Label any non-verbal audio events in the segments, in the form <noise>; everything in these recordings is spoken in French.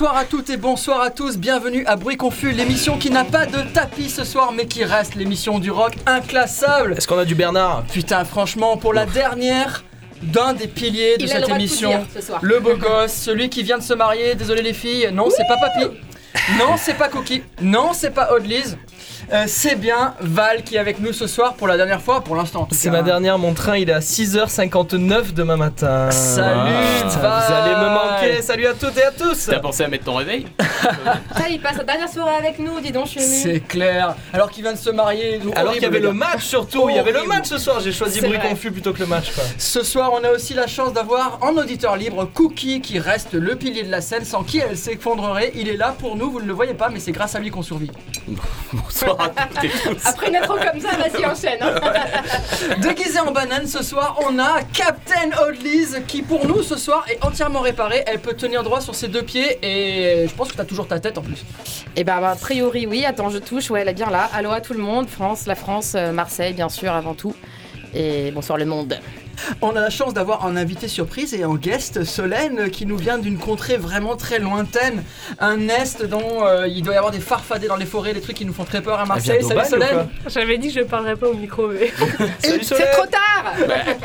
Bonsoir à toutes et bonsoir à tous, bienvenue à Bruit Confus, l'émission qui n'a pas de tapis ce soir mais qui reste l'émission du rock inclassable. Est-ce qu'on a du Bernard Putain franchement pour la dernière d'un des piliers de Il a le cette droit de tout émission, dire ce soir. le beau gosse, celui qui vient de se marier, désolé les filles, non c'est pas Papy, non c'est pas Cookie, non c'est pas Odlise, Euh, c'est bien Val qui est avec nous ce soir pour la dernière fois pour l'instant. C'est ma dernière, mon train il est à 6h59 demain matin. Salut, Putain, Val. Vous allez me manquer, salut à toutes et à tous T'as pensé à mettre ton réveil <laughs> Ça, il passe sa dernière soirée avec nous, dis donc, je suis. C'est clair. Alors qu'il vient de se marier. Alors qu'il y avait le match. surtout, il y avait le match ce soir, j'ai choisi Bruit. Confus plutôt que le match quoi. Ce soir, on a aussi la chance d'avoir en auditeur libre Cookie qui reste le pilier de la scène sans qui elle s'effondrerait. Il est là pour nous, vous ne le voyez pas, mais c'est grâce à lui qu'on survit. <laughs> Bonsoir <laughs> tous. Après une intro comme ça, vas-y, enchaîne. hein. Déguisé en banane, ce soir, on a Captain Oldlise qui, pour nous, ce soir, est entièrement réparée. Elle peut tenir droit sur ses deux pieds et je pense que t'as toujours ta tête en plus. Et bah, bah, a priori, oui. Attends, je touche. Ouais, elle est bien là. Allô à tout le monde. France, la France, euh, Marseille, bien sûr, avant tout. Et bonsoir le monde. On a la chance d'avoir un invité surprise et un guest, Solène, qui nous vient d'une contrée vraiment très lointaine. Un est dont euh, il doit y avoir des farfadets dans les forêts, des trucs qui nous font très peur à Marseille. Salut Solène J'avais dit que je parlerais pas au micro, mais. Salut C'est trop tard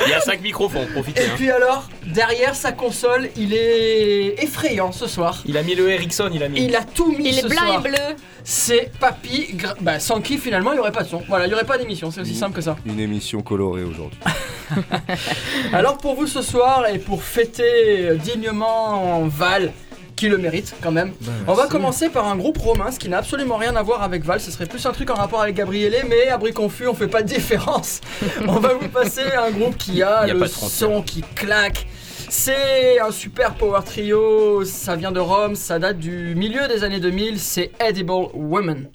Il y a 5 micros, faut en profiter. Et Hein. puis alors, derrière sa console, il est effrayant ce soir. Il a mis le Ericsson, il a mis. Il a tout mis Il est blanc soir. et bleu. C'est Papy, Gra- bah, sans qui finalement il n'y aurait pas de son. Voilà, il n'y aurait pas d'émission, c'est aussi simple que ça. Une émission colorée aujourd'hui. <laughs> <laughs> Alors pour vous ce soir et pour fêter dignement Val, qui le mérite quand même, on va commencer par un groupe romain, ce qui n'a absolument rien à voir avec Val, ce serait plus un truc en rapport avec Gabriele, mais à Bruit Confus on fait pas de différence. <laughs> on va vous passer un groupe qui a le son qui claque. C'est un super power trio, ça vient de Rome, ça date du milieu des années 2000, c'est Edible Women.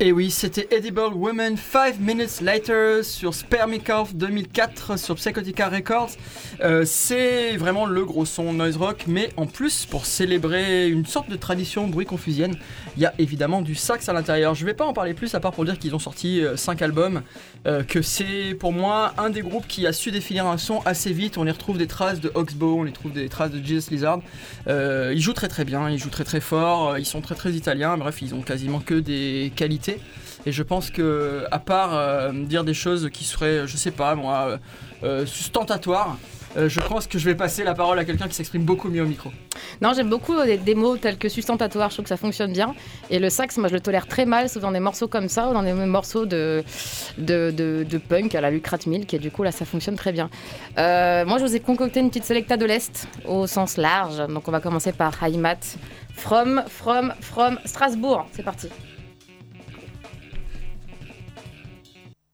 Et oui, c'était Edible Woman 5 Minutes Later sur Spermicorp 2004 sur Psychotica Records. Euh, c'est vraiment le gros son noise rock, mais en plus, pour célébrer une sorte de tradition bruit confusienne, il y a évidemment du sax à l'intérieur. Je vais pas en parler plus à part pour dire qu'ils ont sorti 5 albums, euh, que c'est pour moi un des groupes qui a su définir un son assez vite. On y retrouve des traces de Oxbow, on y trouve des traces de Jesus Lizard. Euh, ils jouent très très bien, ils jouent très très fort, euh, ils sont très très italiens, bref, ils ont quasiment que des qualités. Et je pense que, à part euh, dire des choses qui seraient, je sais pas moi, euh, euh, sustentatoires, euh, je pense que je vais passer la parole à quelqu'un qui s'exprime beaucoup mieux au micro. Non, j'aime beaucoup des, mots tels que sustentatoire, je trouve que ça fonctionne bien. Et le sax, moi je le tolère très mal, sauf dans des morceaux comme ça ou dans des morceaux de, de, de- punk à la Lucrat Milk, et du coup là ça fonctionne très bien. Moi je vous ai concocté une petite selecta de l'Est au sens large, donc on va commencer par Heimat. From, from, from Strasbourg. C'est parti.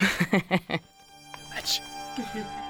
<laughs> much. <laughs>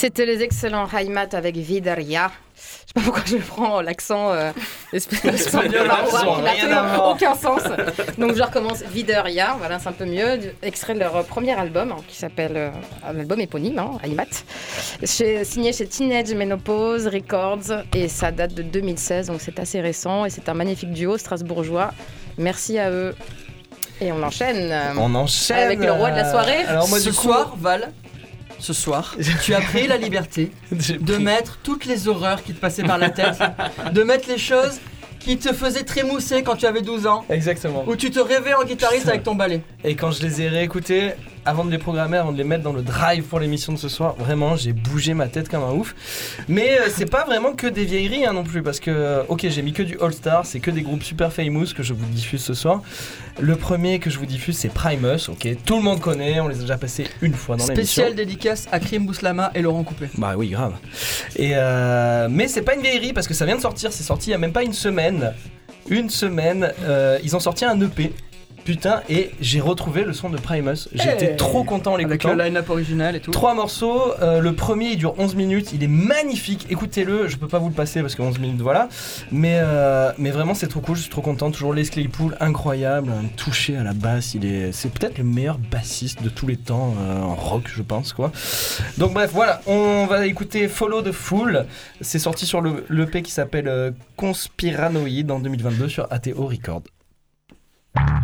C'était les excellents Heimat avec Vidaria. Je sais pas pourquoi je prends l'accent euh, <laughs> espagnol, qui n'a aucun sens. Donc je recommence Vidaria, voilà, c'est un peu mieux. Extrait de leur euh, premier album, hein, qui s'appelle euh, un album éponyme, hein. Chez- signé chez Teenage Menopause Records et ça date de 2016, donc c'est assez récent et c'est un magnifique duo strasbourgeois. Merci à eux. Et on enchaîne. On enchaîne. Avec le roi de la soirée. Alors moi, ce du coup, soir, Val, ce soir, tu as pris la liberté de mettre toutes les horreurs qui te passaient par la tête, <laughs> de mettre les choses qui te faisaient trémousser quand tu avais 12 ans, Exactement. où tu te rêvais en guitariste avec ton balai. Et quand je les ai réécoutés, avant de les programmer, avant de les mettre dans le drive pour l'émission de ce soir, vraiment, j'ai bougé ma tête comme un ouf. Mais euh, c'est pas vraiment que des vieilleries hein, non plus, parce que, euh, ok, j'ai mis que du All Star, c'est que des groupes super famous que je vous diffuse ce soir. Le premier que je vous diffuse, c'est Primus, ok, tout le monde connaît, on les a déjà passés une fois dans l'émission. Spécial dédicace à Krim Bouslama et Laurent Coupé. Bah oui, grave. Et euh, mais c'est pas une vieillerie parce que ça vient de sortir, c'est sorti il y a même pas une semaine. Une semaine, euh, ils ont sorti un EP. Putain, et j'ai retrouvé le son de Primus. J'étais Hey trop content en Avec l'écoutant. le line-up original et tout. Trois morceaux, euh, le premier il dure 11 minutes, il est magnifique, écoutez-le, je peux pas vous le passer parce que 11 minutes voilà, mais, euh, mais vraiment c'est trop cool, je suis trop content, toujours Les Claypool, incroyable, un touché à la basse, il est, c'est peut-être le meilleur bassiste de tous les temps euh, en rock je pense quoi. Donc bref voilà, on va écouter Follow the Fool, c'est sorti sur le l'EP qui s'appelle Conspiranoid en 2022 sur ATO Record. Bye.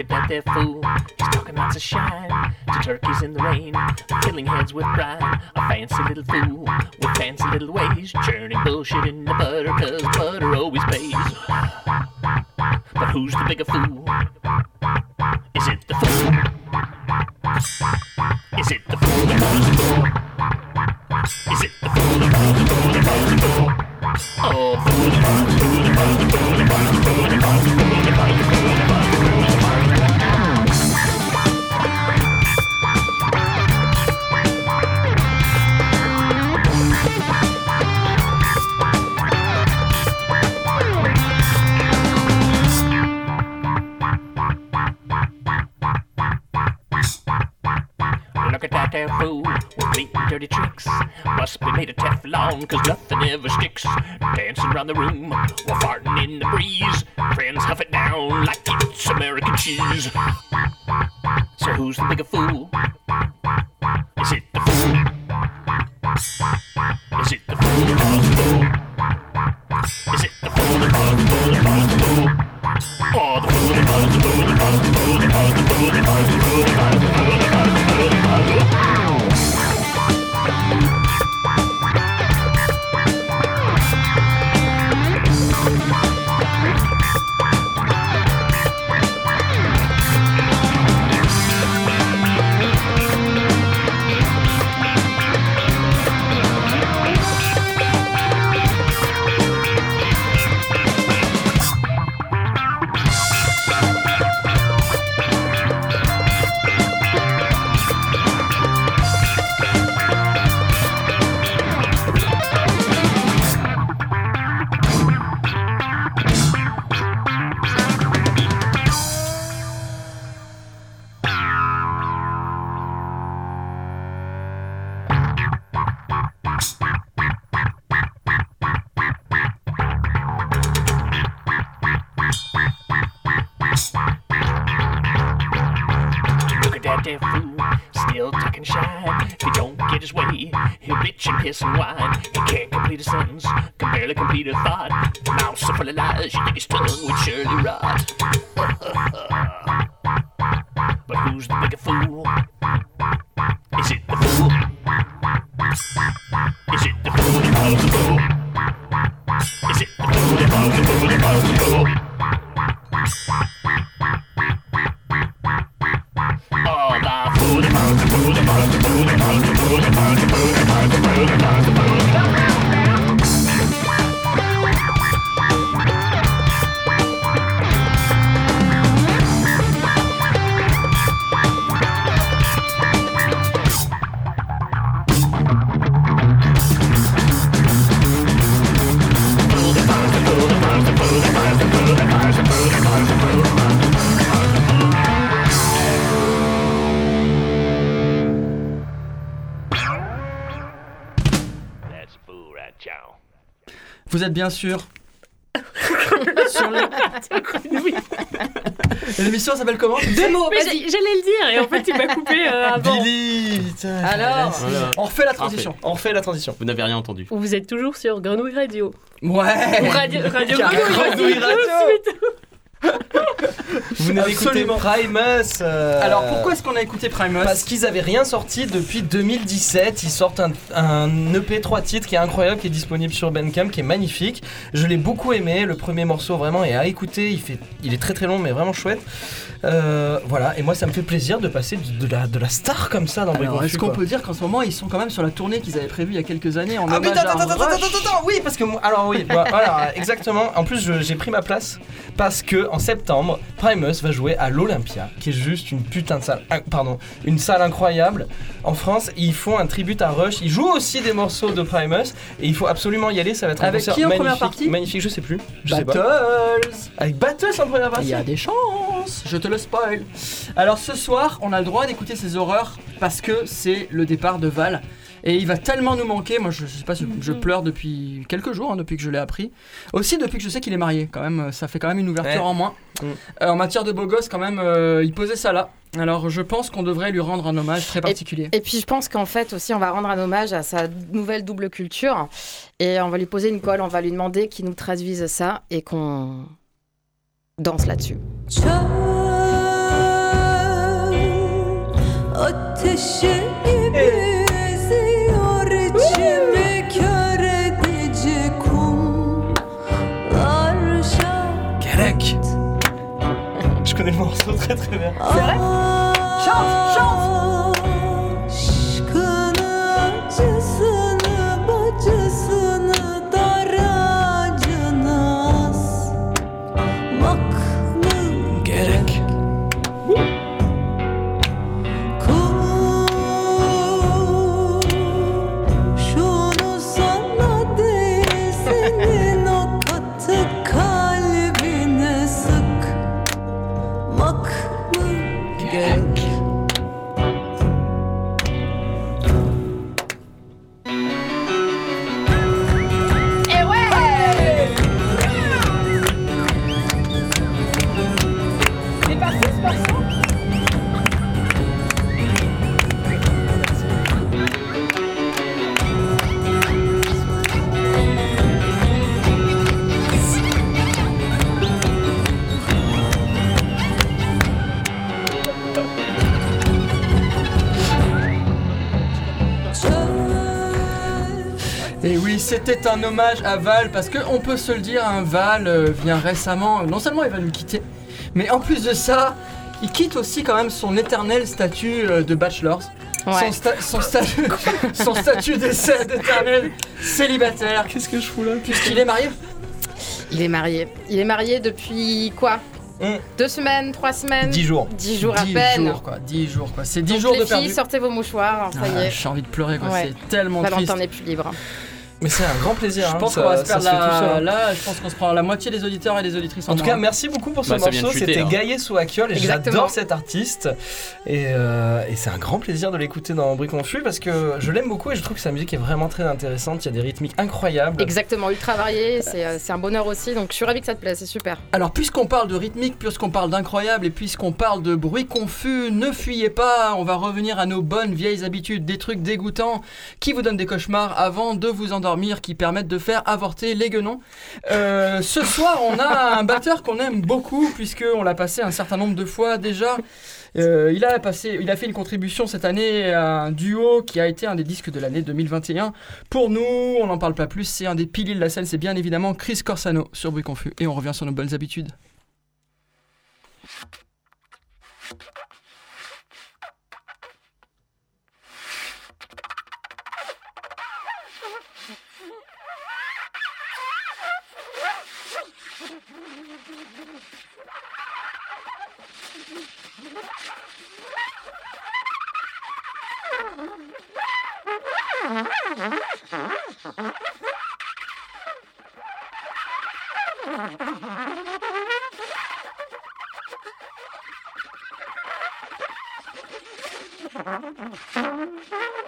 Look at that fool. He's talking lots of shine to turkeys in the rain, killing heads with brine. A fancy little fool with fancy little ways, churning bullshit in the butter, cause butter always pays. But who's the bigger fool? Is it the fool? Is it the fool that runs the fool? Is it the fool that runs the fool that runs the fool? Oh, fool that runs the fool that runs the fool that runs the fool that runs the fool that runs the fool With neat and dirty tricks. Must be made of Teflon, cause nothing ever sticks. Dancing around the room while farting in the breeze. Friends huff it down like it's American cheese. So who's the bigger fool? Is it the fool? Is it the fool? Is it the fool runs the fool runs the fool? Oh, the fool that the fool that the fool that the fool that the fool who's the bigger fool? Bien sûr <laughs> sur le- Oui. L'émission s'appelle comment? Deux mots, Mais vas-y. j'ai- j'allais le dire et en fait tu m'as coupé euh, avant. Billy putain, Alors, Voilà. on refait la transition. On refait la transition. Vous n'avez rien entendu. Vous êtes toujours sur Grenouille Radio. Ouais. Ou Radio, radio Grenouille Radio. Vous n'avez écouté. Primus. euh, Alors pourquoi est-ce qu'on a écouté Primus Parce qu'ils avaient rien sorti depuis 2017. Ils sortent un, un EP 3 titres qui est incroyable, qui est disponible sur Bandcamp, qui est magnifique. Je l'ai beaucoup aimé. Le premier morceau vraiment est à écouter. Il, fait, il est très très long, mais vraiment chouette. Euh, voilà, et moi ça me fait plaisir de passer de, de la, de la star comme ça dans Alors, est-ce qu'on peut dire qu'en ce moment ils sont quand même sur la tournée qu'ils avaient prévue il y a quelques années en Ah mais attends, attends, attends, attends, attends, oui, parce que moi, alors oui, bah, voilà, exactement. En plus, j'ai pris ma place parce que en septembre, Primus va jouer à l'Olympia, qui est juste une putain de salle, pardon, une salle incroyable en France. Ils font un tribute à Rush. Ils jouent aussi des morceaux de Primus et il faut absolument y aller. Ça va être un Avec concert qui en magnifique, première partie magnifique. Je sais plus, je sais pas. Battles Avec Battles en première Il partie. y a des chances, je te le spoil. Alors ce soir, on a le droit d'écouter ces horreurs parce que c'est le départ de Val. Et il va tellement nous manquer, moi je, je sais pas, je, je pleure depuis quelques jours, hein, depuis que je l'ai appris. Aussi depuis que je sais qu'il est marié, quand même, euh, ça fait quand même une ouverture Ouais. en moins. Mm. Euh, en matière de beau gosse, quand même, euh, il posait ça là. Alors je pense qu'on devrait lui rendre un hommage très particulier. Et puis je pense qu'en fait aussi on va rendre un hommage à sa nouvelle double culture et on va lui poser une colle, on va lui demander qu'il nous traduise ça et qu'on danse là-dessus. Çöl ateşi connais le morceau très très bien. Chante, chante Et oui, c'était un hommage à Val parce que on peut se le dire, un Val euh, vient récemment. Non seulement il va nous quitter, mais en plus de ça, il quitte aussi quand même son éternel statut euh, de bachelor. Son, sta- son statut, <laughs> son statut d'essai d'éternel célibataire. Qu'est-ce que je fous là? Puisqu'il est marié? Il est marié. Il est marié depuis quoi? Hum. Deux semaines, trois semaines? 10 jours. Dix jours à 10 peine. jours quoi, 10 jours quoi. C'est 10 Donc, jours les de filles, perdu. sortez vos mouchoirs, hein, ça Ah, y est. J'ai envie de pleurer quoi, Ouais. c'est tellement triste. Valentin n'est plus libre. Mais c'est un grand plaisir. Je hein, pense qu'on va se ça perdre la... hein. là, je pense qu'on se prend la moitié des auditeurs et des auditrices en, En tout cas, merci beaucoup pour ce Bah, morceau. C'était hein. Gaïa Souakiol et Exactement. j'adore cet artiste. Et, euh, et c'est un grand plaisir de l'écouter dans Bruit Confus parce que je l'aime beaucoup et je trouve que sa musique est vraiment très intéressante. Il y a des rythmiques incroyables. Exactement, ultra varié, c'est euh, c'est un bonheur aussi, donc je suis ravie que ça te plaise, c'est super. Alors, puisqu'on parle de rythmique, puisqu'on parle d'incroyable et puisqu'on parle de bruit confus, ne fuyez pas, on va revenir à nos bonnes vieilles habitudes, des trucs dégoûtants qui vous donnent des cauchemars avant de vous endormir, qui permettent de faire avorter les guenons. Euh, ce soir, on a un batteur qu'on aime beaucoup, puisqu'on l'a passé un certain nombre de fois déjà. Euh, il, a passé, il a fait une contribution cette année à un duo qui a été un des disques de l'année 2021. Pour nous, on n'en parle pas plus, c'est un des piliers de la scène, c'est bien évidemment Chris Corsano sur Bruit Confus. Et on revient sur nos bonnes habitudes. I'm sorry.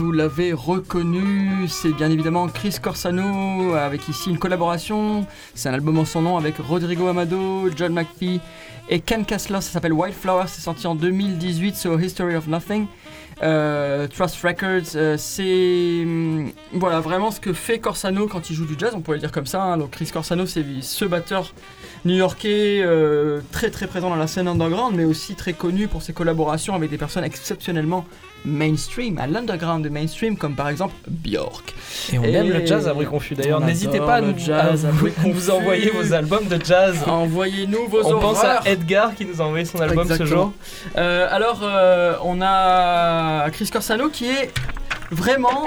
Vous l'avez reconnu, c'est bien évidemment Chris Corsano avec ici une collaboration. C'est un album en son nom avec Rodrigo Amado, John McPhee et Ken Kessler. Ça s'appelle Wildflower, c'est sorti en 2018 sur History of Nothing. Euh, Trust Records, euh, c'est hum, voilà vraiment ce que fait Corsano quand il joue du jazz, on pourrait dire comme ça. hein. Donc Chris Corsano, c'est ce batteur new-yorkais euh, très très présent dans la scène underground, mais aussi très connu pour ses collaborations avec des personnes exceptionnellement mainstream, à l'underground de mainstream, comme par exemple Björk. Et on Et- aime le jazz à Bruit Confus. D'ailleurs, n'hésitez pas à nous, jazz à vous, envoyer vos albums de jazz. Envoyez-nous vos On pense horreurs. à Edgar qui nous a envoyé son album ce jour. Euh, alors, euh, on a Chris Corsano qui est vraiment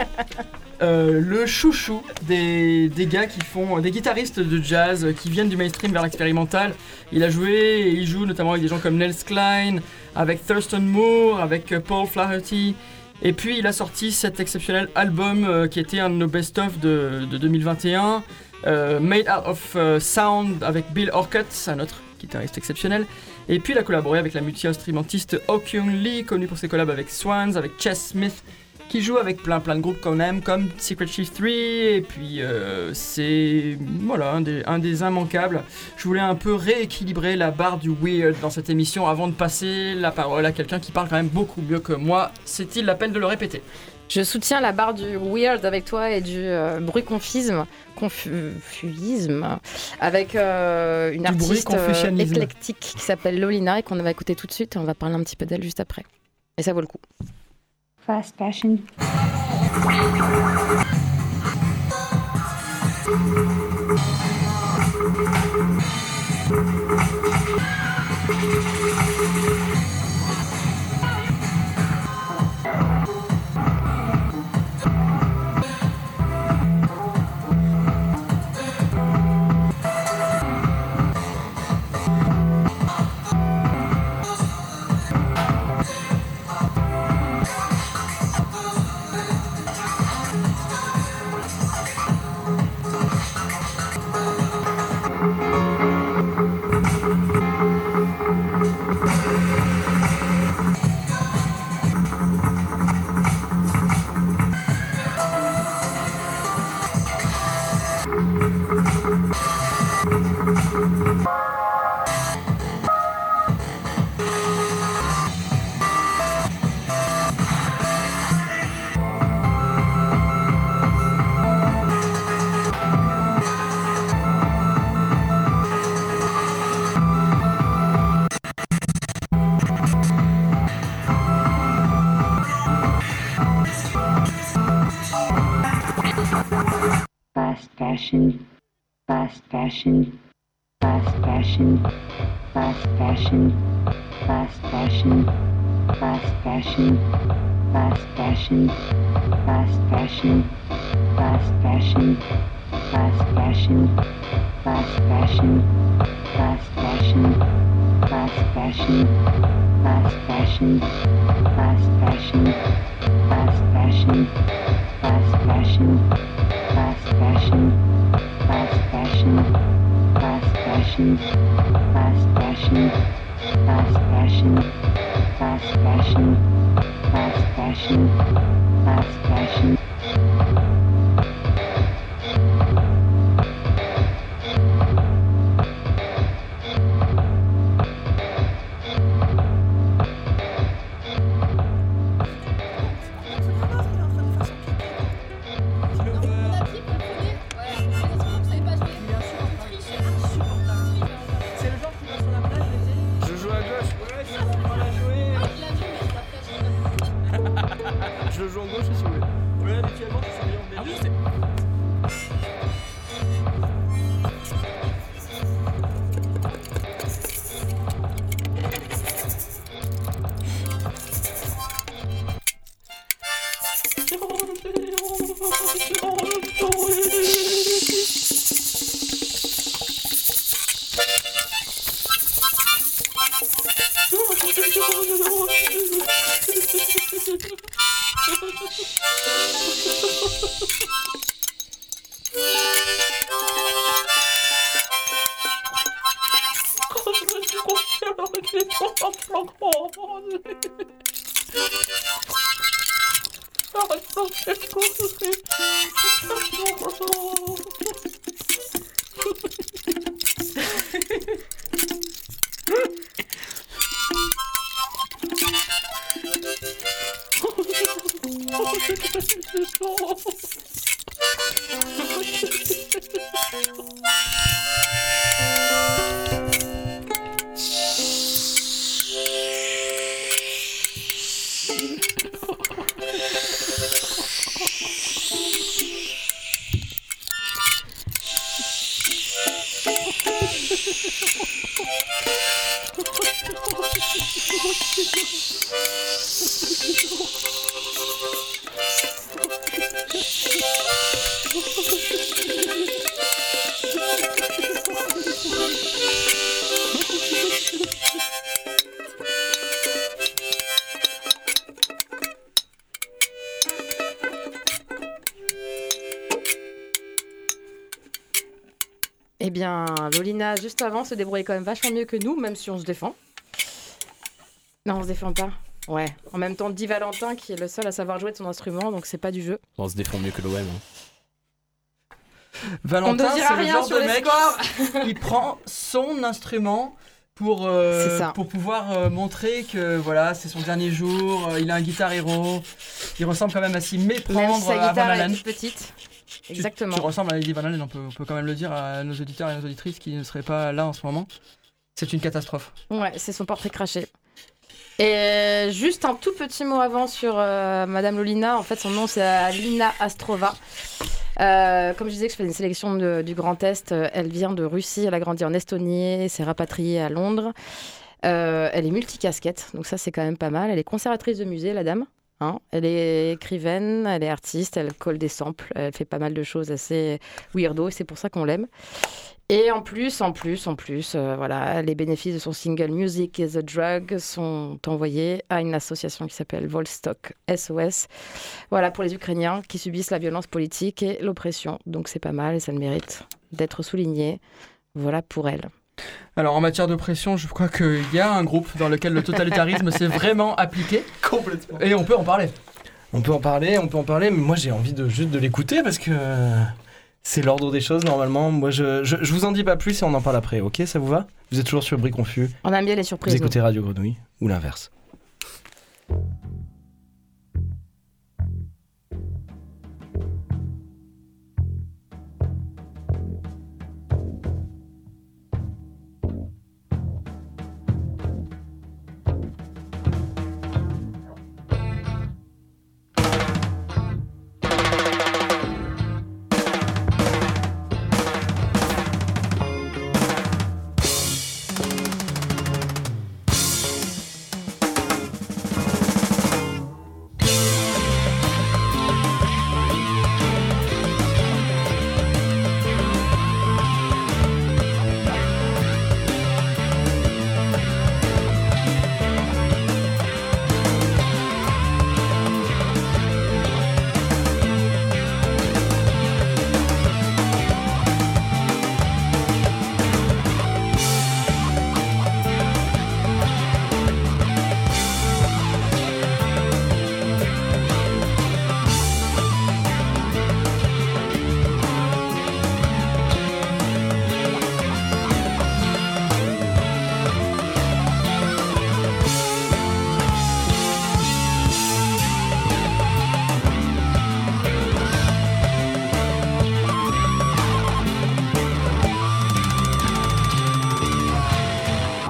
euh, le chouchou des, des gars qui font des guitaristes de jazz euh, qui viennent du mainstream vers l'expérimental. Il a joué il joue notamment avec des gens comme Nels Klein, avec Thurston Moore, avec euh, Paul Flaherty. Et puis il a sorti cet exceptionnel album euh, qui était un de nos best-of de, de 2021, euh, Made Out of euh, Sound avec Bill Orcutt, un autre guitariste exceptionnel. Et puis il a collaboré avec la multi-instrumentiste Kyung Lee, connue pour ses collabs avec Swans, avec Chess Smith qui joue avec plein plein de groupes qu'on aime, comme Secret Shift 3, et puis euh, c'est voilà un des, un des immanquables. Je voulais un peu rééquilibrer la barre du weird dans cette émission avant de passer la parole à quelqu'un qui parle quand même beaucoup mieux que moi. C'est-il la peine de le répéter? Je soutiens la barre du weird avec toi et du euh, bruit confisme, confuisme, avec euh, une Du artiste éclectique qui s'appelle Lolina et qu'on va écouter tout de suite et on va parler un petit peu d'elle juste après. Et ça vaut le coup. Fast fashion. Fashion. Fast fashion. Juste avant, se débrouillait quand même vachement mieux que nous, même si on se défend. Non, on se défend pas. Ouais. En même temps, Di Valentin qui est le seul à savoir jouer de son instrument, donc c'est pas du jeu. On se défend mieux que l'OM. hein. Valentin, On ne dira c'est le rien genre sur de mec, <laughs> il prend son instrument pour, euh, pour pouvoir euh, montrer que voilà, c'est son dernier jour, euh, il a un guitar héros, il ressemble quand même à s'y Même méprendre si sa à guitare est Halen. toute petite. Tu- Exactement. Tu, ressembles à Eddie Van Halen, on peut, on peut quand même le dire à nos auditeurs et nos auditrices qui ne seraient pas là en ce moment. C'est une catastrophe. Ouais, c'est son portrait craché. Et juste un tout petit mot avant sur euh, Madame Lolina. En fait, son nom c'est Alina Astrova. Euh, comme je disais que je fais une sélection de- du Grand Est, euh, elle vient de Russie, elle a grandi en Estonie, s'est rapatriée à Londres. Euh, elle est multicasquette, donc ça c'est quand même pas mal. Elle est conservatrice de musée, la dame. Hein. elle est écrivaine, elle est artiste, elle colle des samples, elle fait pas mal de choses assez weirdo et c'est pour ça qu'on l'aime. Et en plus, en plus, en plus, euh, voilà, les bénéfices de son single Music is a Drug sont envoyés à une association qui s'appelle Volstock SOS. Voilà, pour les Ukrainiens qui subissent la violence politique et l'oppression. Donc c'est pas mal et ça le mérite d'être souligné. Voilà pour elle. Alors en matière de pression, je crois qu'il y a un groupe dans lequel le totalitarisme s'est vraiment appliqué Complètement. et on peut en parler. On peut en parler, on peut en parler, mais moi j'ai envie de juste de l'écouter parce que c'est l'ordre des choses normalement. Moi je, je, je vous en dis pas plus et on en parle après, ok? Ça vous va? Vous êtes toujours sur Brie Confus, On aime bien les vous surprises. nous. écoutez Radio Grenouille ou l'inverse.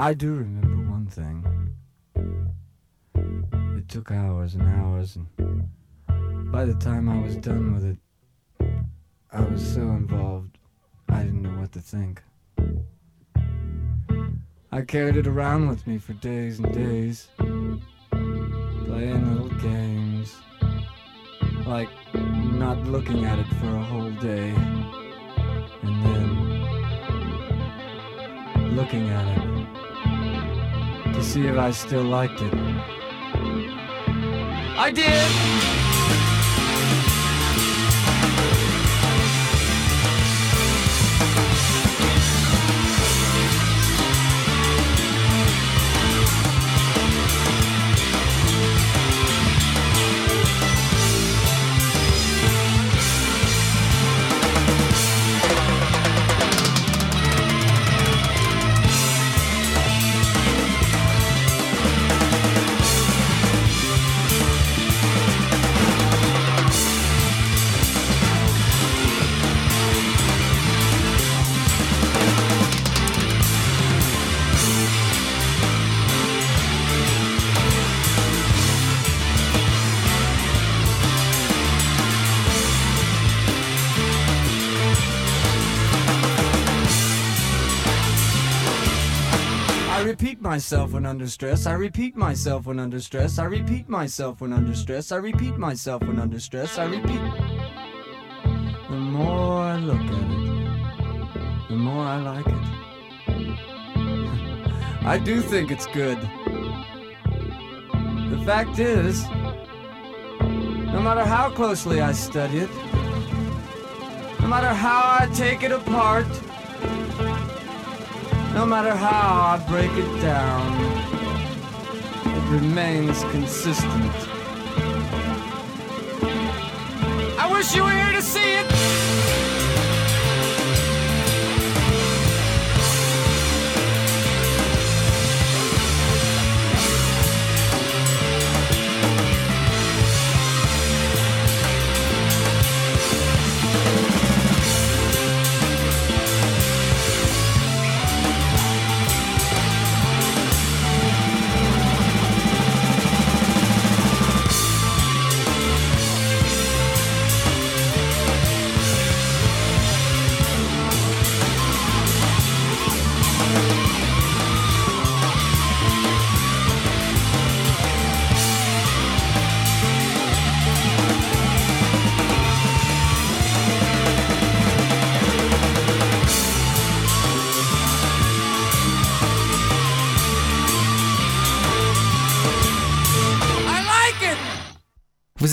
I do remember one thing. It took hours and hours, and by the time I was done with it, I was so involved, I didn't know what to think. I carried it around with me for days and days, playing little games, like not looking at it for a whole day, and then looking at it to see if I still liked it. I did! Myself when under stress. I repeat myself when under stress. I repeat myself when under stress. I repeat myself when under stress. I repeat. The more I look at it, the more I like it. <laughs> I do think it's good. The fact is, no matter how closely I study it, no matter how I take it apart, no matter how I break it down, it remains consistent. I wish you were here to see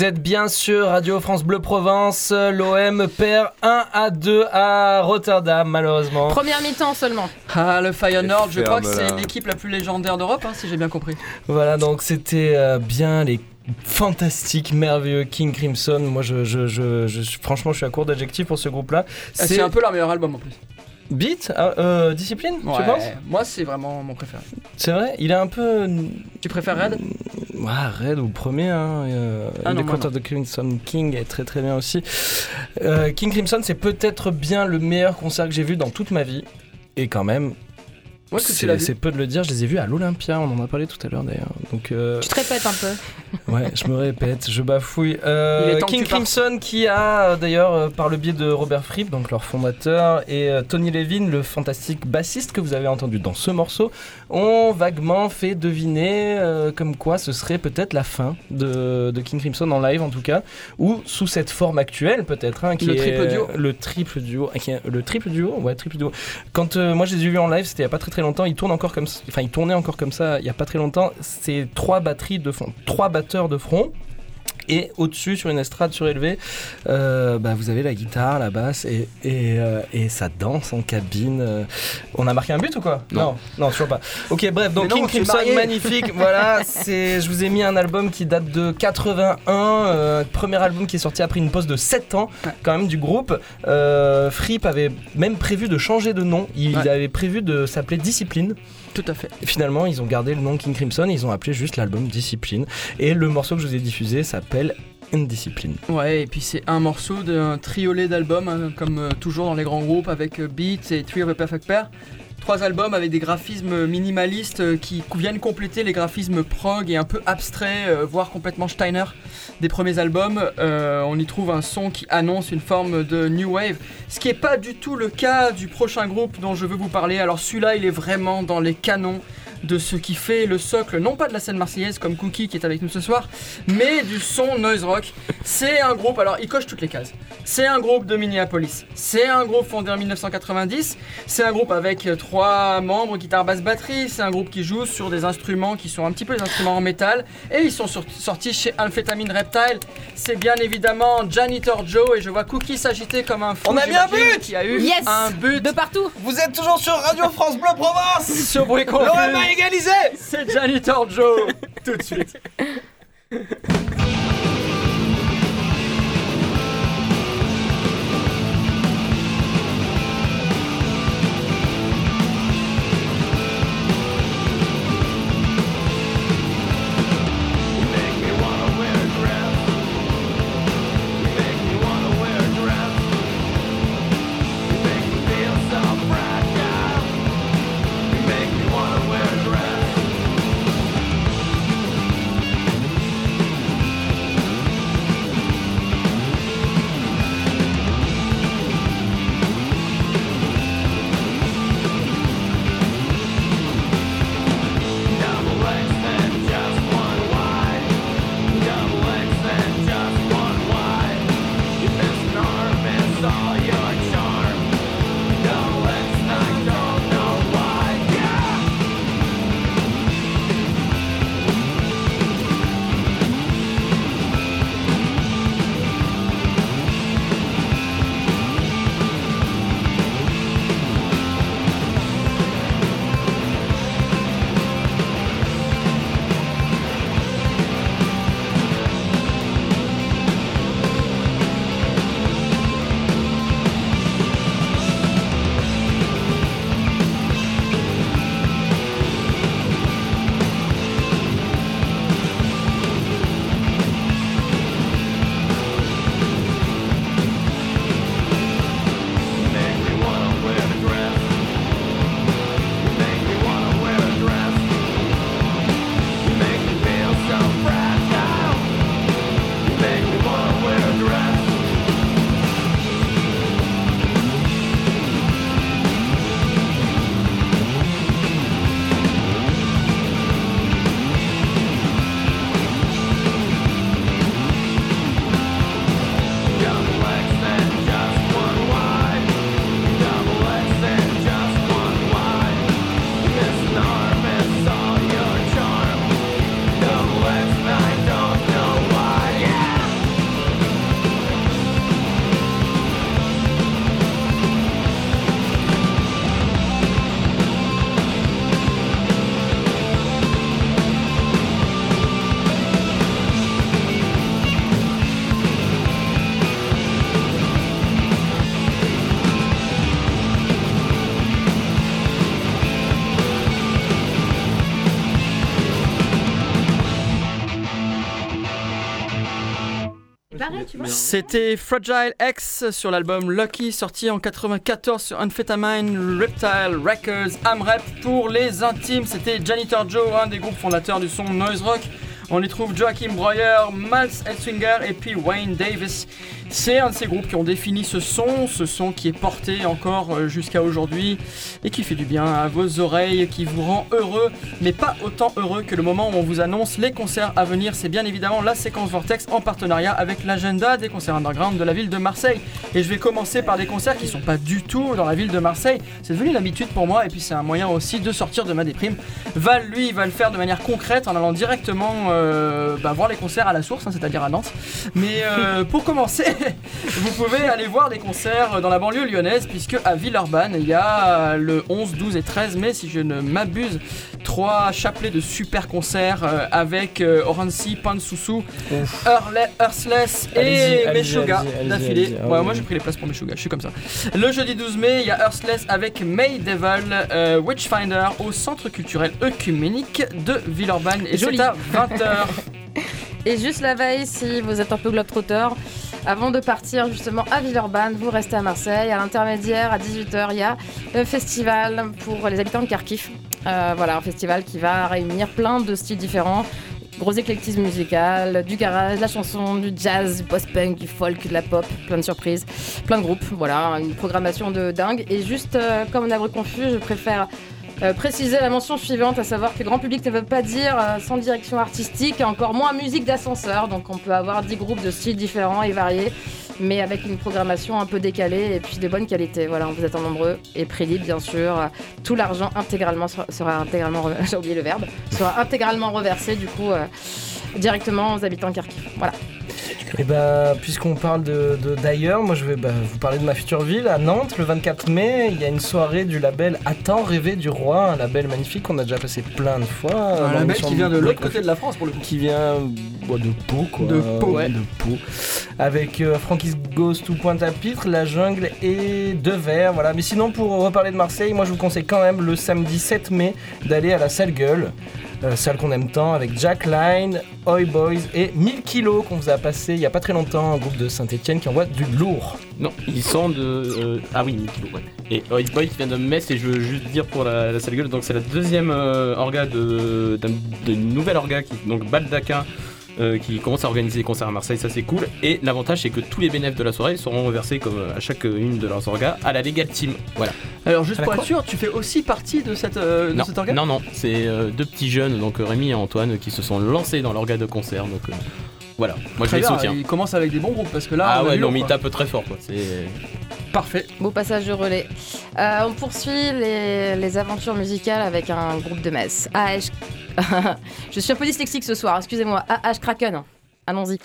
Vous êtes bien sur Radio France Bleu Provence. L'OM perd 1 à 2 à Rotterdam, malheureusement. Première mi-temps seulement. Ah, le Feyenoord, je crois que c'est l'équipe la plus légendaire d'Europe, hein, si j'ai bien compris. Voilà, donc c'était euh, bien les fantastiques, merveilleux King Crimson. Moi, je, je, je, je- franchement, je suis à court d'adjectifs pour ce groupe-là. Ah, C'est un peu leur meilleur album en plus. Beat Ah, euh, Discipline, tu penses? Moi, c'est vraiment mon préféré. C'est vrai? Il est un peu. Tu préfères Red? Ouais, Red ou le premier. Hein, euh, Ah non, The moi, Court of the Crimson King est très très bien aussi. Euh, King Crimson, c'est peut-être bien le meilleur concert que j'ai vu dans toute ma vie. Et quand même, Moi, c'est peu de le dire, je les ai vus à l'Olympia, on en a parlé tout à l'heure d'ailleurs. Donc, euh, Tu te répètes un peu. <laughs> ouais, je me répète, je bafouille. Euh, King. Crimson qui a euh, d'ailleurs, euh, par le biais de Robert Fripp, donc leur fondateur, et Tony Levin, le fantastique bassiste que vous avez entendu dans ce morceau, ont vaguement fait deviner euh, comme quoi ce serait peut-être la fin de, de King Crimson en live en tout cas, ou sous cette forme actuelle peut-être, hein, qui Le est triple duo. le triple duo, qui est- le triple duo, ouais, triple duo. Quand euh, moi je les ai vus en live, c'était il y a pas très très longtemps, ils tournent encore comme, ça- enfin ils tournaient encore comme ça il y a pas très longtemps. C'est trois batteries de front, trois batteurs de front. Et au-dessus, sur une estrade surélevée, euh, bah, vous avez la guitare, la basse et, et, euh, et ça danse en cabine. euh. On a marqué un but ou quoi Non. non, toujours pas. Ok, bref, donc non, King Crimson, magnifique. voilà, <laughs> je vous ai mis un album qui date de 81, euh, premier album qui est sorti après une pause de 7 ans, quand même, du groupe. Fripp avait même prévu de changer de nom. Il Ouais. avait prévu de s'appeler Discipline. Tout à fait. Et finalement, ils ont gardé le nom King Crimson ils ont appelé juste l'album Discipline. Et le morceau que je vous ai diffusé s'appelle Indiscipline. Ouais, et puis c'est un morceau d'un triolet d'albums, hein, comme euh, toujours dans les grands groupes, avec euh, Beats et Three of a Perfect Pair. Trois albums avec des graphismes minimalistes euh, qui viennent compléter les graphismes prog et un peu abstraits, euh, voire complètement Steiner des premiers albums. Euh, on y trouve un son qui annonce une forme de new wave, ce qui n'est pas du tout le cas du prochain groupe dont je veux vous parler. Alors celui-là, il est vraiment dans les canons de ce qui fait le socle, non pas de la scène marseillaise comme Cookie qui est avec nous ce soir, mais du son noise rock. C'est un groupe, alors il coche toutes les cases. C'est un groupe de Minneapolis. C'est un groupe fondé en 1990. C'est un groupe avec euh, trois membres, guitare, basse, batterie. C'est un groupe qui joue sur des instruments qui sont un petit peu des instruments en métal. Et ils sont sortis chez Amphetamine Reptile. C'est bien évidemment Janitor Joe et je vois Cookie s'agiter comme un fou. On a mis un but Qui a eu Yes un but De partout Vous êtes toujours sur Radio France Bleu Provence <laughs> sur bruit. L'OM a égalisé C'est Janitor Joe <laughs> tout de suite. <laughs> C'était Fragile X sur l'album Lucky, sorti en 94 sur Amphetamine Reptile Records AMREP. Pour les intimes, c'était Janitor Joe, un des groupes fondateurs du son noise rock. On y trouve Joachim Breuer, Miles Elswinger et puis Wayne Davis. C'est un de ces groupes qui ont défini ce son, ce son qui est porté encore euh, jusqu'à aujourd'hui et qui fait du bien à vos oreilles, qui vous rend heureux, mais pas autant heureux que le moment où on vous annonce les concerts à venir. C'est bien évidemment la séquence Vortex en partenariat avec l'agenda des concerts underground de la ville de Marseille. Et je vais commencer par des concerts qui sont pas du tout dans la ville de Marseille. C'est devenu une habitude pour moi et puis c'est un moyen aussi de sortir de ma déprime. Val, lui, va le faire de manière concrète en allant directement euh, bah, voir les concerts à la source, hein, c'est-à-dire à Nantes. Mais euh, <laughs> pour commencer, <laughs> vous pouvez aller voir des concerts dans la banlieue lyonnaise, puisque à Villeurbanne, il y a le 11, 12 et 13 mai, si je ne m'abuse, trois chapelets de super concerts euh, avec euh, Orancy, Earle- Earthless et allez-y, d'affilée. ah Ouais, moi j'ai pris les places pour Meshuggah, je suis comme ça. Le jeudi 12 mai, il y a Earthless avec May Devil, euh, Witchfinder au centre culturel œcuménique de Villeurbanne. Et c'est à 20h. <laughs> Et juste la veille, si vous êtes un peu globetrotter, avant de partir justement à Villeurbanne, vous restez à Marseille. À l'intermédiaire, à 18h, il y a le festival pour les habitants de Kharkiv. Euh, voilà, un festival qui va réunir plein de styles différents. Gros éclectisme musical, du garage, de la chanson, du jazz, du post-punk, du folk, de la pop, plein de surprises, plein de groupes. Voilà, une programmation de dingue. Et juste euh, comme on a confus, je préfère euh, préciser la mention suivante, à savoir que grand public ne veut pas dire euh, sans direction artistique, encore moins musique d'ascenseur. Donc on peut avoir 10 groupes de styles différents et variés, mais avec une programmation un peu décalée et puis de bonne qualité. Voilà, vous êtes en nombreux et prix bien sûr. Tout l'argent intégralement sera, intégralement, <laughs> j'ai oublié le verbe, sera intégralement reversé du coup euh, directement aux habitants de Kharkiv. Voilà. Et bah, puisqu'on parle de de- d'ailleurs, moi je vais bah, vous parler de ma future ville, à Nantes, le 24 mai. Il y a une soirée du label Attends rêver du roi, un label magnifique qu'on a déjà passé plein de fois. Un dans label qui vient de l'autre côté de la France pour le coup. qui vient bon, de Pau quoi. De Pau. Ouais, de Pau. Avec euh, Ghost ou Pointe-à-Pitre, La Jungle et Devers. Voilà. Mais sinon, pour reparler de Marseille, moi je vous conseille quand même le samedi 7 mai d'aller à la Salle Gueule. Euh, salle qu'on aime tant avec Jack Line, Oi Boys et 1000 kilos qu'on vous a passé il y a pas très longtemps, un groupe de Saint-Etienne qui envoie du lourd. Non, ils sont de. euh, ah oui, 1000 kilos, ouais. Et Oi Boy qui vient de Metz, et je veux juste dire pour la, la salle gueule, donc c'est la deuxième euh, orga de- d'un- d'une nouvelle orga, qui, donc Baldaquin, euh, qui commence à organiser des concerts à Marseille, ça c'est cool. Et l'avantage c'est que tous les bénéfices de la soirée seront reversés comme euh, à chaque une de leurs orgas à la Legal Team. Voilà. Alors juste pour être sûr, tu fais aussi partie de cette, euh, de non, cet organe non, non, c'est euh, deux petits jeunes, donc Rémi et Antoine, qui se sont lancés dans l'orga de concert. Donc euh, voilà, moi je les soutiens. il commence avec des bons groupes parce que là, ah on ouais, non, mais ils tapent très fort quoi. C'est. Parfait. Beau passage de relais. Euh, on poursuit les, aventures musicales avec un groupe de Metz. AH. <laughs> Je suis un peu dyslexique ce soir, excusez-moi. AH Kraken. Allons-y.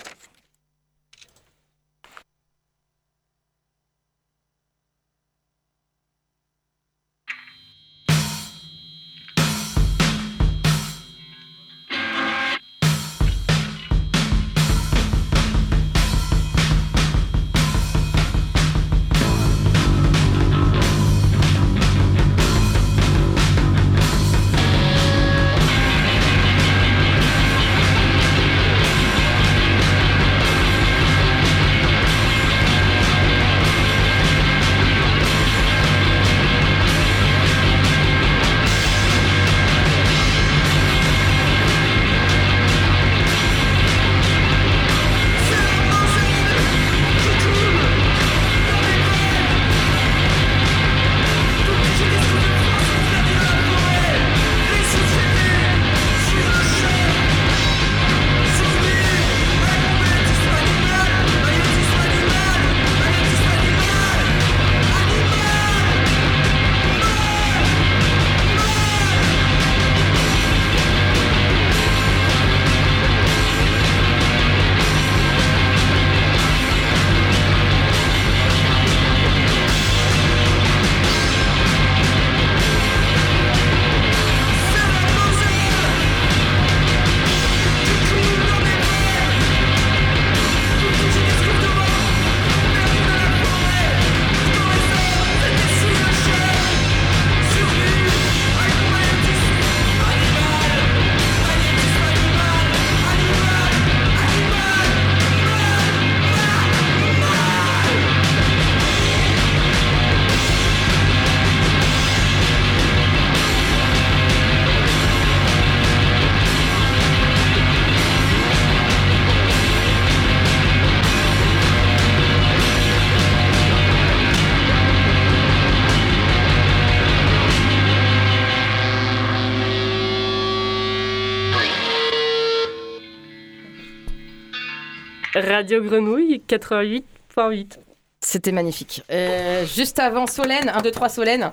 Radio Grenouille 88.8. C'était magnifique. Euh, juste avant Solène, 1, 2, 3 Solène.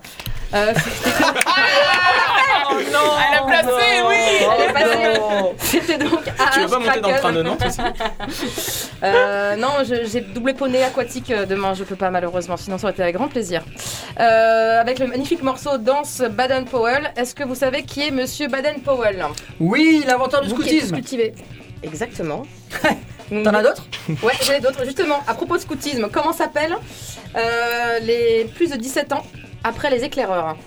Euh, <laughs> Oh non Elle a placé, oui Elle est passée. C'était donc Tu veux pas monter dans le train de Nantes <laughs> Euh, non, je- j'ai doublé poney aquatique euh, demain, je peux pas malheureusement, sinon ça aurait été avec grand plaisir. Euh, avec le magnifique morceau Danse Baden Powell, est-ce que vous savez qui est Monsieur Baden Powell? Oui, l'inventeur du scoutisme. cultivé. Exactement. <laughs> T'en as d'autres <laughs> Ouais, j'en ai d'autres. Justement, à propos de scoutisme, comment s'appellent euh, les plus de 17 ans après les éclaireurs?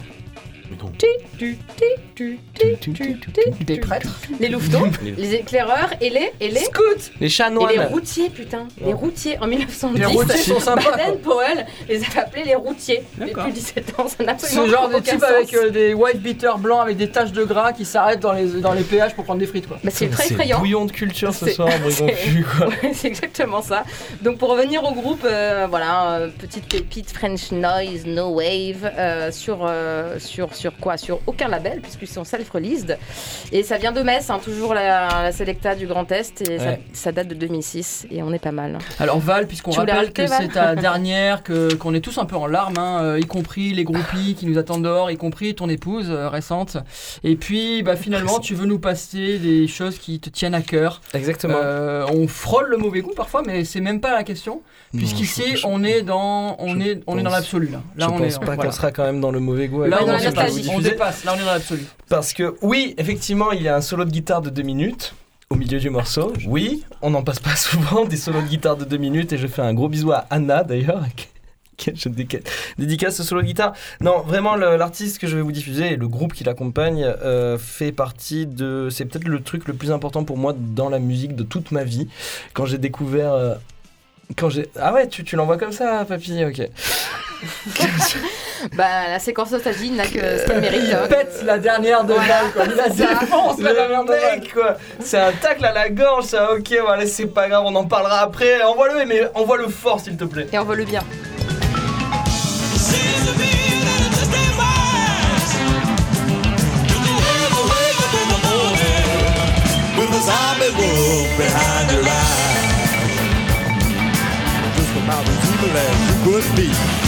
Des prêtres. Les louvetons, les éclaireurs et les et les Scouts Les et chanoines. les routiers, putain. Les routiers en 1910. Les routiers sont sympas, Baden Powell les a appelés les routiers. Les D'accord. plus de 17 ans, ça n'a absolument Ce genre de type avec euh, des white beaters blancs avec des taches de gras qui s'arrêtent dans les, dans les péages pour prendre des frites quoi. Bah, c'est très C'est effrayant. bouillon de culture ce soir, <laughs> quoi. <laughs> Ouais, c'est exactement ça. Donc pour revenir au groupe, euh, voilà, euh, petite pépite French Noise, No Wave, euh, sur, euh, sur, sur quoi Sur aucun label, puisqu'ils sont self-released. Et ça vient de Metz, hein, toujours la, la Selecta du Grand Est, et ça, Ouais. ça date de 2006, et on est pas mal. Alors Val, puisqu'on rappelle que c'est ta dernière, que qu'on est tous un peu en larmes, hein, euh, y compris les groupies qui nous attendent dehors, y compris ton épouse euh, récente. Et puis bah, finalement, tu veux nous passer des choses qui te tiennent à cœur. Exactement. Euh, on frôle le mauvais goût parfois, mais c'est même pas la question, puisqu'ici on est dans, on est, on est dans l'absolu là. Là je on pense est, pas voilà. qu'on sera quand même dans le mauvais goût. Là avec dans on vous on dépasse. Là on est dans l'absolu. Parce que oui, effectivement, il y a un solo de guitare de 2 minutes au milieu du morceau. <laughs> Oui, on n'en passe pas souvent des solos de guitare de 2 minutes et je fais un gros bisou à Anna d'ailleurs. <laughs> Je dédicace ce solo de guitare. Non, vraiment, l'artiste que je vais vous diffuser et le groupe qui l'accompagne euh, fait partie de. C'est peut-être le truc le plus important pour moi dans la musique de toute ma vie. Quand j'ai découvert. euh, quand j'ai. Ah ouais, tu, tu l'envoies comme ça, papy, ok. <laughs> Bah, la séquence nostalgie n'a que ce qu'elle mérite. hein. Il pète la dernière de Voilà. Val, quoi. Il la défonce la dernière de Val. mec, quoi. C'est un tacle à la gorge, ça, ok, voilà, c'est pas grave, on en parlera après. Envoie-le, mais envoie-le fort, s'il te plaît. Et on veut le bien. With a zombie wolf behind your eyes. Evil as you could be.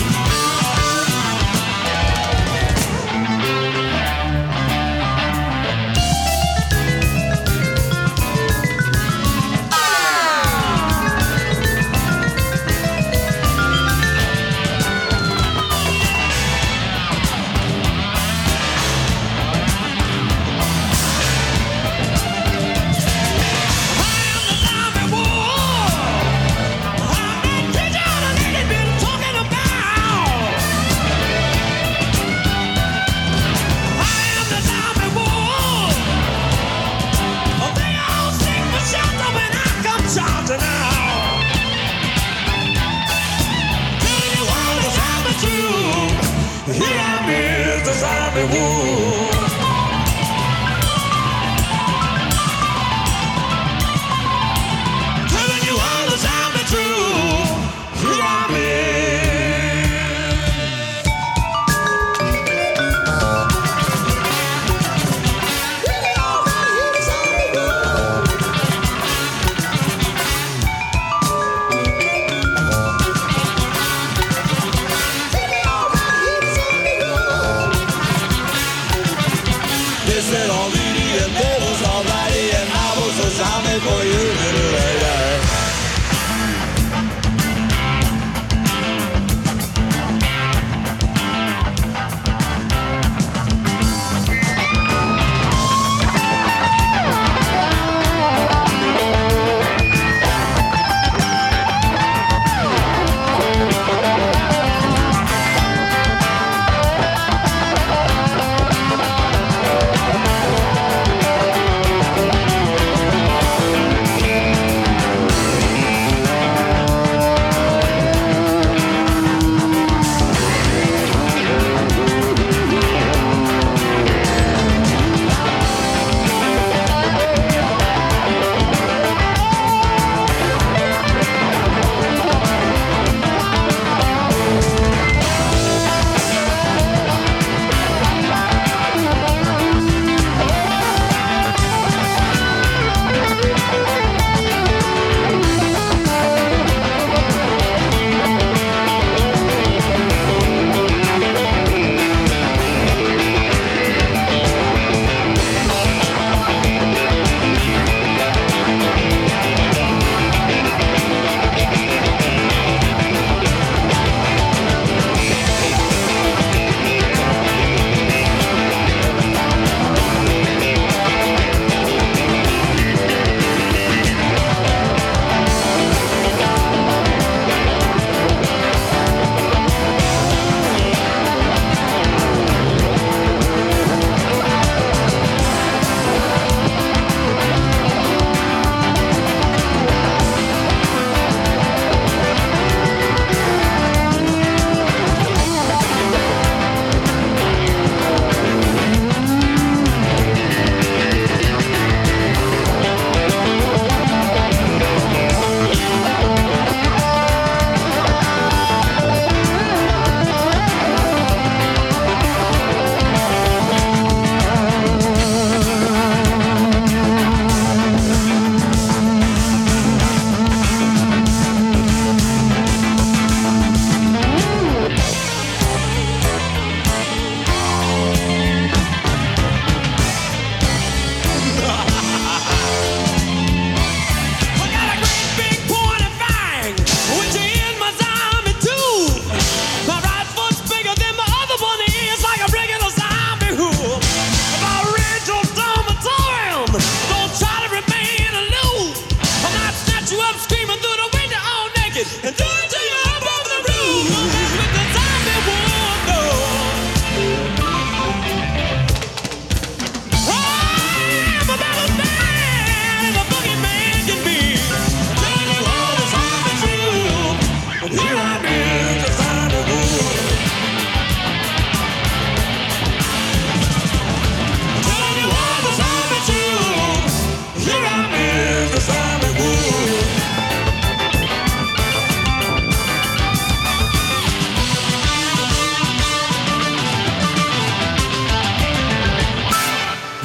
Here I is the zombie wolf.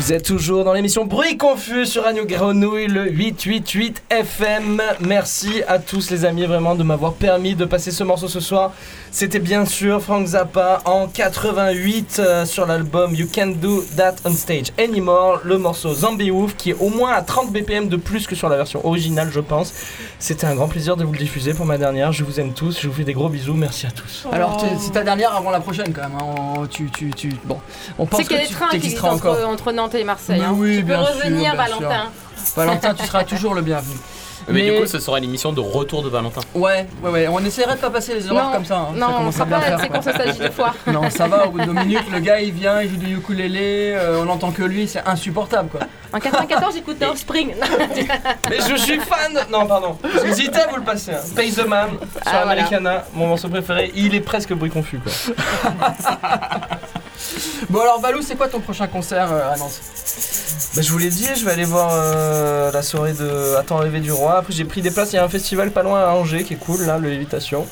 Vous êtes toujours dans l'émission Bruit Confus sur Radio Grenouille, le 888 FM. Merci à tous les amis vraiment de m'avoir permis de passer ce morceau ce soir. C'était bien sûr Frank Zappa en 88 euh, sur l'album You Can't Do That on Stage Anymore, le morceau Zombie Wolf qui est au moins à 30 BPM de plus que sur la version originale je pense. C'était un grand plaisir de vous le diffuser pour ma dernière. Je vous aime tous, je vous fais des gros bisous, merci à tous. Alors, t'es- c'est ta dernière avant la prochaine quand même. hein. On- Tu, tu, tu, bon, on pense que des tu trains qui t'existeras existent encore. entre, entre Nantes et Marseille. Mais hein. oui, tu peux bien sûr, revenir, sûr. Valentin. Valentin, tu seras toujours le bienvenu. Mais, Mais- du coup, ce sera l'émission de retour de Valentin. Ouais, ouais, ouais. On essaierait de pas passer les horaires Non, comme ça. hein. ça non, on commence sera pas faire. c'est quand ça s'agit de foire. Non, ça va, au bout de deux minutes, le gars il vient, il joue du ukulélé, euh, on entend que lui, c'est insupportable quoi. En 94, j'écoutais Offspring. Mais je suis fan de... Non, pardon. J'hésitais à vous le passer. Hein. Pay the Man sur Ah, voilà. Americana, mon morceau préféré. Il est presque bruit confus, quoi. <laughs> Bon alors Valou, c'est quoi ton prochain concert euh, à Nantes? Bah, je vous l'ai dit, je vais aller voir euh, la soirée de Attends rêver du roi. Après, j'ai pris des places. Il y a un festival pas loin à Angers qui est cool, là, le Lévitation.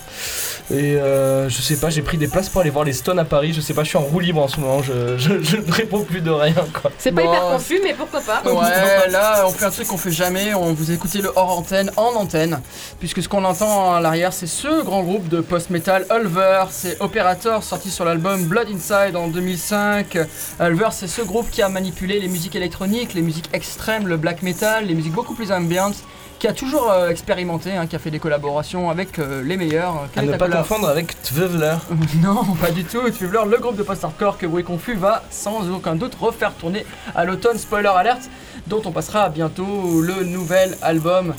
Et euh, je sais pas, j'ai pris des places pour aller voir les Stones à Paris. Je sais pas, je suis en roue libre en ce moment. Je, <laughs> je, je ne réponds plus de rien, quoi. C'est pas Bon, hyper confus, mais pourquoi pas Ouais, là on fait un truc qu'on fait jamais, on vous écoutez le hors antenne en antenne, puisque ce qu'on entend à l'arrière c'est ce grand groupe de post-metal Ulver, c'est Operator sorti sur l'album Blood Inside en 2005. Ulver c'est ce groupe qui a manipulé les musiques électroniques, les musiques extrêmes, le black metal, les musiques beaucoup plus ambiantes, qui a toujours euh, expérimenté, hein, qui a fait des collaborations avec euh, les meilleurs. À Quelle est ne pas confondre avec Tvevler. <laughs> non, pas du tout. Twibler, le groupe de post-hardcore que Bruit Confus va sans aucun doute refaire tourner à l'automne. Spoiler alert, dont on passera bientôt le nouvel album.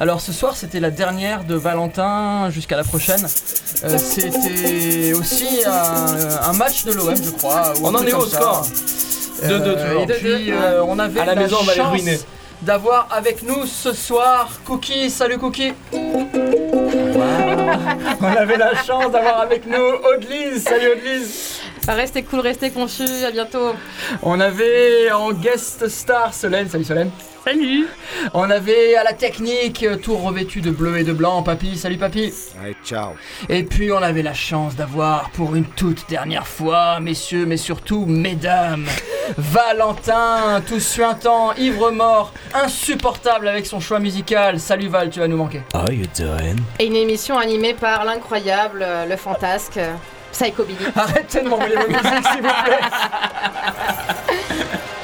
Alors ce soir c'était la dernière de Valentin jusqu'à la prochaine. Euh, c'était aussi un, un match de l'OM je crois. On en est au score? 2-2 toujours. Et puis euh, on avait À la maison, on va les chance ruiner. d'avoir avec nous ce soir Cookie. Salut Cookie. <laughs> On avait la chance d'avoir avec nous Audelise. Salut Audelise. Restez cool, restez conchus, à bientôt. On avait en guest star Solène. Salut Solène. Salut On avait à la technique euh, tout revêtu de bleu et de blanc Papy. Salut Papy. Allez, ciao. Et puis on avait la chance d'avoir pour une toute dernière fois, messieurs, mais surtout mesdames, <laughs> Valentin, tout suintant, ivre-mort, insupportable avec son choix musical. Salut Val, tu vas nous manquer. How you doing? Et une émission animée par l'incroyable, euh, le fantasque, euh, Psycho Billy. Arrêtez de m'envoyer vos musiques s'il vous plaît. <laughs>